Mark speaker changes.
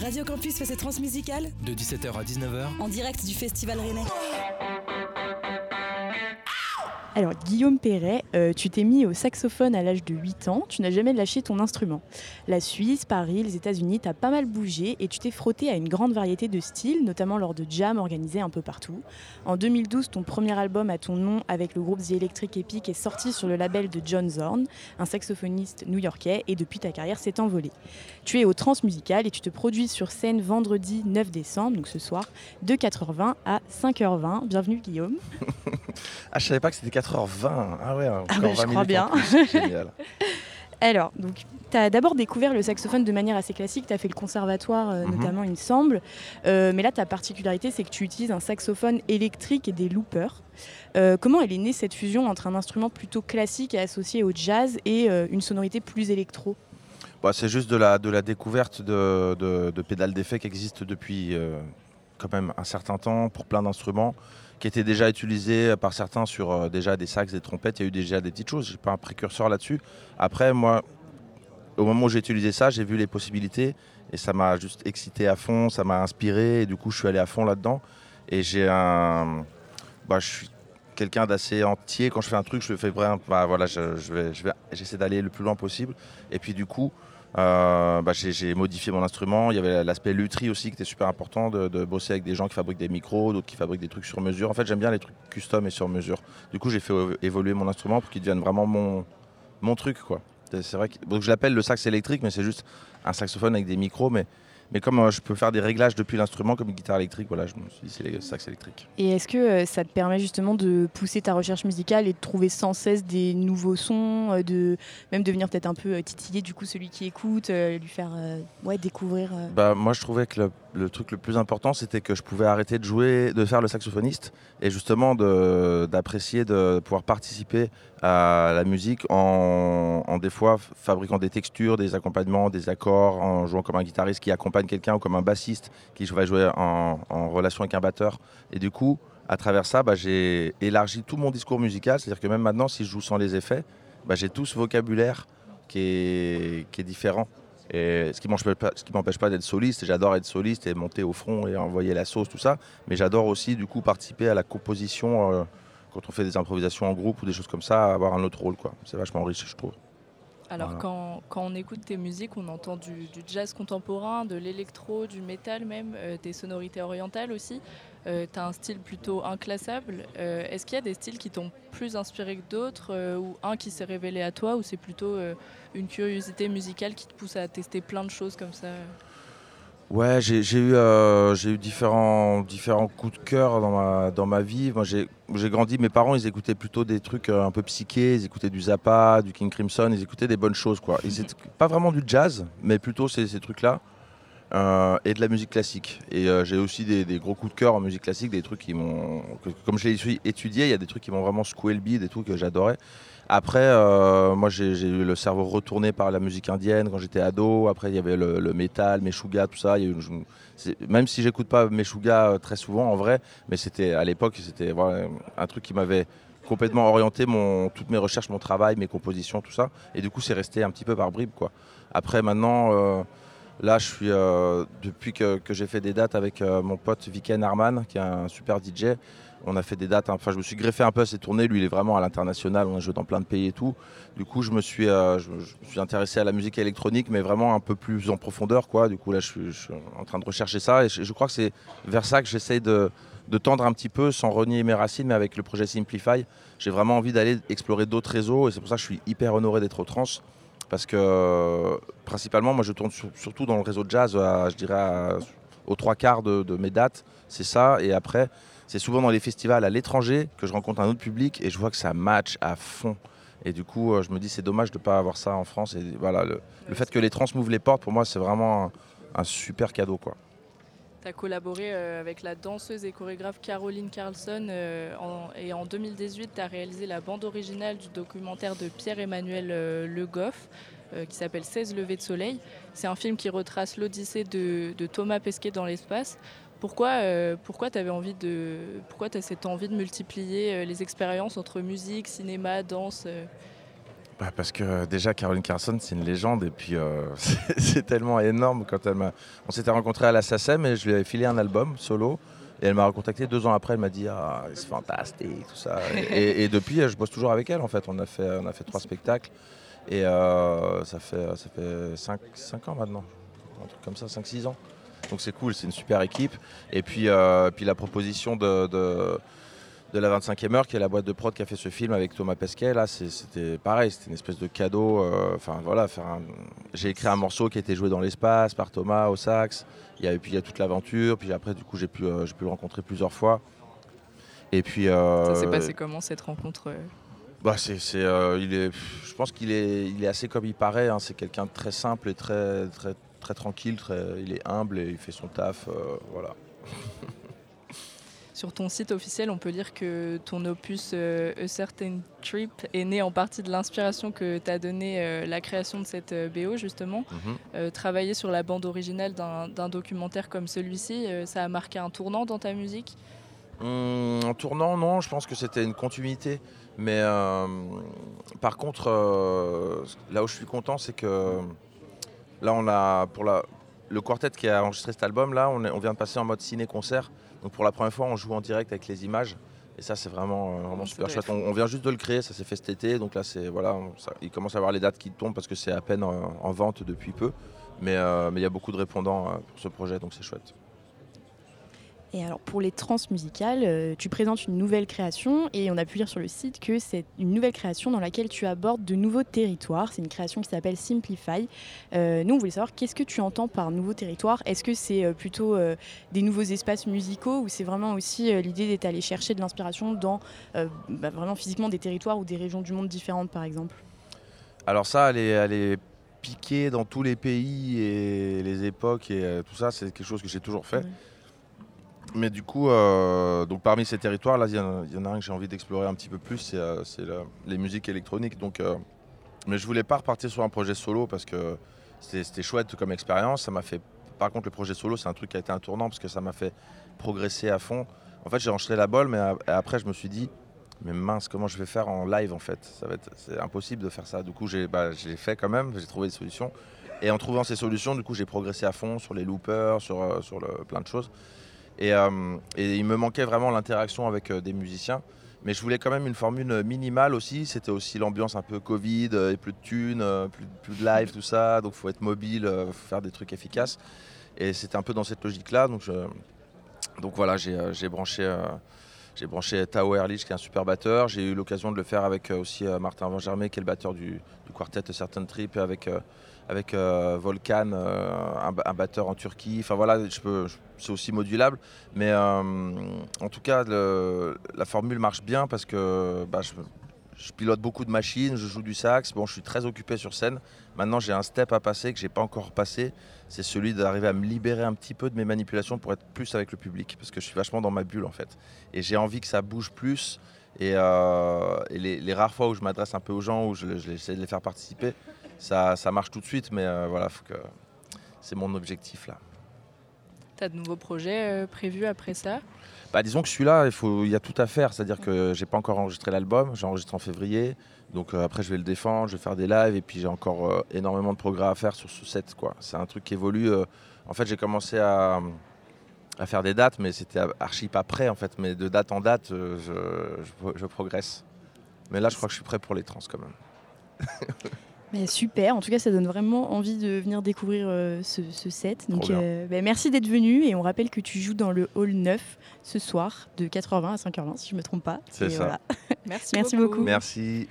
Speaker 1: Radio Campus fait ses transmusicales
Speaker 2: de 17h à 19h
Speaker 1: en direct du Festival Rennais.
Speaker 3: Alors, Guillaume Perret, euh, tu t'es mis au saxophone à l'âge de 8 ans, tu n'as jamais lâché ton instrument. La Suisse, Paris, les États-Unis, t'as pas mal bougé et tu t'es frotté à une grande variété de styles, notamment lors de jams organisés un peu partout. En 2012, ton premier album à ton nom avec le groupe The Electric Epic est sorti sur le label de John Zorn, un saxophoniste new-yorkais, et depuis ta carrière s'est envolée. Tu es au Transmusical et tu te produis sur scène vendredi 9 décembre, donc ce soir, de 4h20 à 5h20. Bienvenue Guillaume.
Speaker 4: ah, je savais pas que c'était 4h20. Ah ouais,
Speaker 3: ah je crois bien.
Speaker 4: Génial.
Speaker 3: Alors, donc, tu as d'abord découvert le saxophone de manière assez classique, tu as fait le conservatoire euh, mhm. notamment, il me semble. Euh, mais là, ta particularité, c'est que tu utilises un saxophone électrique et des loopers. Euh, comment elle est née cette fusion entre un instrument plutôt classique et associé au jazz et une sonorité plus électro?
Speaker 4: Bah, C'est juste de la, de la découverte de, de, de pédales d'effet qui existent depuis quand même un certain temps pour plein d'instruments qui étaient déjà utilisés par certains sur euh, déjà des sax, des trompettes. Il y a eu déjà des petites choses. Je n'ai pas un précurseur là-dessus. Après, moi, au moment où j'ai utilisé ça, j'ai vu les possibilités et ça m'a juste excité à fond, ça m'a inspiré et du coup, je suis allé à fond là-dedans. Et j'ai un. Bah, je suis quelqu'un d'assez entier. Quand je fais un truc, je fais vraiment. Bah, voilà, je, je vais, j'essaie d'aller le plus loin possible. Et puis, du coup, euh, bah, j'ai modifié mon instrument. Il y avait l'aspect lutherie aussi qui était super important de, bosser avec des gens qui fabriquent des micros, d'autres qui fabriquent des trucs sur mesure. En fait, j'aime bien les trucs custom et sur mesure. Du coup, j'ai fait évoluer mon instrument pour qu'il devienne vraiment mon, mon truc. Quoi. C'est vrai que, donc je l'appelle le sax électrique, mais c'est juste un saxophone avec des micros. Mais mais comme euh, je peux faire des réglages depuis l'instrument, comme une guitare électrique, voilà, je me suis dit c'est les sax électriques.
Speaker 3: Et est-ce que euh, ça te permet justement de pousser ta recherche musicale et de trouver sans cesse des nouveaux sons, euh, de même de venir peut-être un peu titiller du coup celui qui écoute, lui faire ouais, découvrir
Speaker 4: bah, Moi je trouvais que le, truc le plus important c'était que je pouvais arrêter de jouer, de faire le saxophoniste et justement d'apprécier de, pouvoir participer à la musique en, en des fois fabriquant des textures, des accompagnements, des accords, en jouant comme un guitariste qui accompagne quelqu'un ou comme un bassiste qui va jouer en, relation avec un batteur. Et du coup, à travers ça, bah, j'ai élargi tout mon discours musical. C'est-à-dire que même maintenant, si je joue sans les effets, bah, j'ai tout ce vocabulaire qui est différent. Et ce qui ne m'empêche pas d'être soliste, j'adore être soliste et monter au front et envoyer la sauce, tout ça. Mais j'adore aussi du coup participer à la composition euh, quand on fait des improvisations en groupe ou des choses comme ça, avoir un autre rôle. C'est vachement riche, je trouve.
Speaker 5: Alors quand, quand, on écoute tes musiques, on entend du, jazz contemporain, de l'électro, du métal même, euh, des sonorités orientales aussi. Euh, tu as un style plutôt inclassable. Euh, est-ce qu'il y a des styles qui t'ont plus inspiré que d'autres ou un qui s'est révélé à toi ou c'est plutôt une curiosité musicale qui te pousse à tester plein de choses comme ça?
Speaker 4: Ouais, j'ai eu, euh, eu différents, différents coups de cœur dans ma, dans ma vie. Moi, j'ai grandi, mes parents, ils écoutaient plutôt des trucs euh, un peu psychés, ils écoutaient du Zappa, du King Crimson, ils écoutaient des bonnes choses. Quoi. Ils pas vraiment du jazz, mais plutôt ces, ces trucs-là. Euh, et de la musique classique. Et j'ai aussi des, des, gros coups de cœur en musique classique, des trucs qui m'ont. Comme je l'ai étudié, il y a des trucs qui m'ont vraiment secoué le bide, des trucs que j'adorais. Après, euh, moi, j'ai eu le cerveau retourné par la musique indienne quand j'étais ado. Après, il y avait le, le métal, Meshuga, tout ça. même si j'écoute pas Meshuga euh, très souvent, en vrai, mais c'était à l'époque, c'était un truc qui m'avait complètement orienté mon, toutes mes recherches, mon travail, mes compositions, tout ça. Et du coup, c'est resté un petit peu par bribes, quoi. Après, maintenant, euh, là, je suis depuis que, que j'ai fait des dates avec mon pote Viken Arman, qui est un super DJ. On a fait des dates, enfin je me suis greffé un peu à ces tournées, lui il est vraiment à l'international, on a joué dans plein de pays et tout. Du coup je me suis, euh, je, suis intéressé à la musique électronique mais vraiment un peu plus en profondeur quoi. Du coup là je suis, en train de rechercher ça. Et je, crois que c'est vers ça que j'essaye de, tendre un petit peu sans renier mes racines mais avec le projet Simplify. J'ai vraiment envie d'aller explorer d'autres réseaux et c'est pour ça que je suis hyper honoré d'être au trans. Parce que principalement moi je tourne surtout dans le réseau de jazz, je dirais aux trois quarts de mes dates, c'est ça. Et après c'est souvent dans les festivals à l'étranger que je rencontre un autre public et je vois que ça match à fond. Et du coup, euh, je me dis c'est dommage de ne pas avoir ça en France. Et voilà, le, fait que les trans m'ouvrent les portes, pour moi, c'est vraiment un, super cadeau. quoi.
Speaker 5: Tu as collaboré euh, avec la danseuse et chorégraphe Caroline Carlson euh, et en 2018, tu as réalisé la bande originale du documentaire de Pierre-Emmanuel Le Goff qui s'appelle 16 levées de soleil. C'est un film qui retrace l'odyssée de Thomas Pesquet dans l'espace. Pourquoi, euh, pourquoi tu avais envie de, pourquoi as cette envie de multiplier euh, les expériences entre musique, cinéma, danse euh?
Speaker 4: Bah, parce que déjà Caroline Carson c'est une légende et puis c'est tellement énorme quand elle m'a. On s'était rencontrés à la SACEM et je lui avais filé un album solo et elle m'a recontacté deux ans après. Elle m'a dit ah c'est fantastique tout ça et, depuis je bosse toujours avec elle en fait. On a fait on a fait trois spectacles et ça fait ça fait cinq, ans maintenant un truc comme ça 5-6 ans. Donc c'est cool c'est une super équipe et puis euh, puis la proposition de de la 25e heure, qui est la boîte de prod qui a fait ce film avec Thomas Pesquet. Là, c'était pareil, c'était une espèce de cadeau. Euh, enfin voilà, j'ai écrit un morceau qui a été joué dans l'espace par Thomas au sax. Il y a, et puis il y a toute l'aventure. Puis après, du coup, j'ai pu, euh, pu le rencontrer plusieurs fois. Et puis.
Speaker 5: Ça s'est passé comment cette rencontre
Speaker 4: bah, c'est, il est, je pense qu'il est, il est assez comme il paraît. Hein. C'est quelqu'un de très simple et très, très, très tranquille. Très, il est humble et il fait son taf. voilà.
Speaker 5: Sur ton site officiel, on peut lire que ton opus euh, A Certain Trip est né en partie de l'inspiration que t'a donné euh, la création de cette euh, BO, justement. Mhm. travailler sur la bande originale d'un documentaire comme celui-ci, ça a marqué un tournant dans ta musique?
Speaker 4: Hum, Un tournant, non, je pense que c'était une continuité. Mais par contre, là où je suis content, c'est que là, on a, pour la, le quartet qui a enregistré cet album, là, on, on vient de passer en mode ciné-concert. Donc pour la première fois, on joue en direct avec les images. Et ça, c'est vraiment, euh, vraiment super chouette. On, vient juste de le créer, ça s'est fait cet été. Donc là, c'est voilà, il commence à avoir les dates qui tombent parce que c'est à peine en, vente depuis peu. Euh, mais il y a beaucoup de répondants euh, pour ce projet, donc c'est chouette.
Speaker 3: Et alors pour les trans musicales, euh, tu présentes une nouvelle création et on a pu lire sur le site que c'est une nouvelle création dans laquelle tu abordes de nouveaux territoires. C'est une création qui s'appelle Simplify. Euh, nous, on voulait savoir qu'est-ce que tu entends par nouveaux territoires? Est-ce que c'est euh, plutôt des nouveaux espaces musicaux ou c'est vraiment aussi l'idée d'être allé chercher de l'inspiration dans bah, vraiment physiquement des territoires ou des régions du monde différentes par exemple?
Speaker 4: Alors ça, elle est, elle est piquée dans tous les pays et les époques et tout ça, c'est quelque chose que j'ai toujours fait. Mais du coup, euh, donc parmi ces territoires, là, il y, en a un que j'ai envie d'explorer un petit peu plus, c'est euh, les musiques électroniques. Donc, euh, mais je voulais pas repartir sur un projet solo parce que c'était chouette comme expérience. Ça m'a fait. Par contre, le projet solo, c'est un truc qui a été un tournant parce que ça m'a fait progresser à fond. En fait, j'ai enchaîné la balle, mais après, je me suis dit, mais mince, comment je vais faire en live en fait? Ça va être, c'est impossible de faire ça. Du coup, j'ai, bah, fait quand même. J'ai trouvé des solutions. Et en trouvant ces solutions, du coup, j'ai progressé à fond sur les loopers, sur, sur le, plein de choses. Euh, et, il me manquait vraiment l'interaction avec euh, des musiciens. Mais je voulais quand même une formule minimale aussi. C'était aussi l'ambiance un peu Covid, euh, et plus de thunes, plus, de live, tout ça. Donc il faut être mobile, faut faire des trucs efficaces. Et c'était un peu dans cette logique-là. Donc, donc voilà, j'ai branché, j'ai branché Tao Erlich, qui est un super batteur. J'ai eu l'occasion de le faire avec aussi Martin Van Germé, qui est le batteur du, du quartet Certain Trip, avec avec euh, Volcan, euh, un, batteur en Turquie. Enfin voilà, c'est aussi modulable. Mais euh, en tout cas, la formule marche bien parce que bah, je, pilote beaucoup de machines, je joue du sax. Bon, je suis très occupé sur scène. Maintenant, j'ai un step à passer que j'ai pas encore passé. C'est celui d'arriver à me libérer un petit peu de mes manipulations pour être plus avec le public, parce que je suis vachement dans ma bulle en fait. Et j'ai envie que ça bouge plus. Et, les, rares fois où je m'adresse un peu aux gens, où je, j'essaie de les faire participer, ça, marche tout de suite, mais euh, voilà, c'est mon objectif là.
Speaker 5: Tu as de nouveaux projets euh, prévus après ça?
Speaker 4: Bah, Disons que celui-là, il, faut, il y a tout à faire. C'est-à-dire que j'ai pas encore enregistré l'album, j'ai enregistré en février. Donc euh, après, je vais le défendre, je vais faire des lives et puis j'ai encore énormément de progrès à faire sur ce set. C'est un truc qui évolue. en fait, j'ai commencé à, à, faire des dates, mais c'était archi pas prêt en fait. Mais de date en date, je, je progresse. Mais là, je crois que je suis prêt pour les trans quand même.
Speaker 3: Mais super, en tout cas ça donne vraiment envie de venir découvrir euh, ce, set. Donc euh, bah, merci d'être venu et on rappelle que tu joues dans le hall 9 ce soir de 4h20 à 5h20 si je ne me trompe pas.
Speaker 4: C'est ça.
Speaker 5: Merci, merci beaucoup.
Speaker 4: Merci.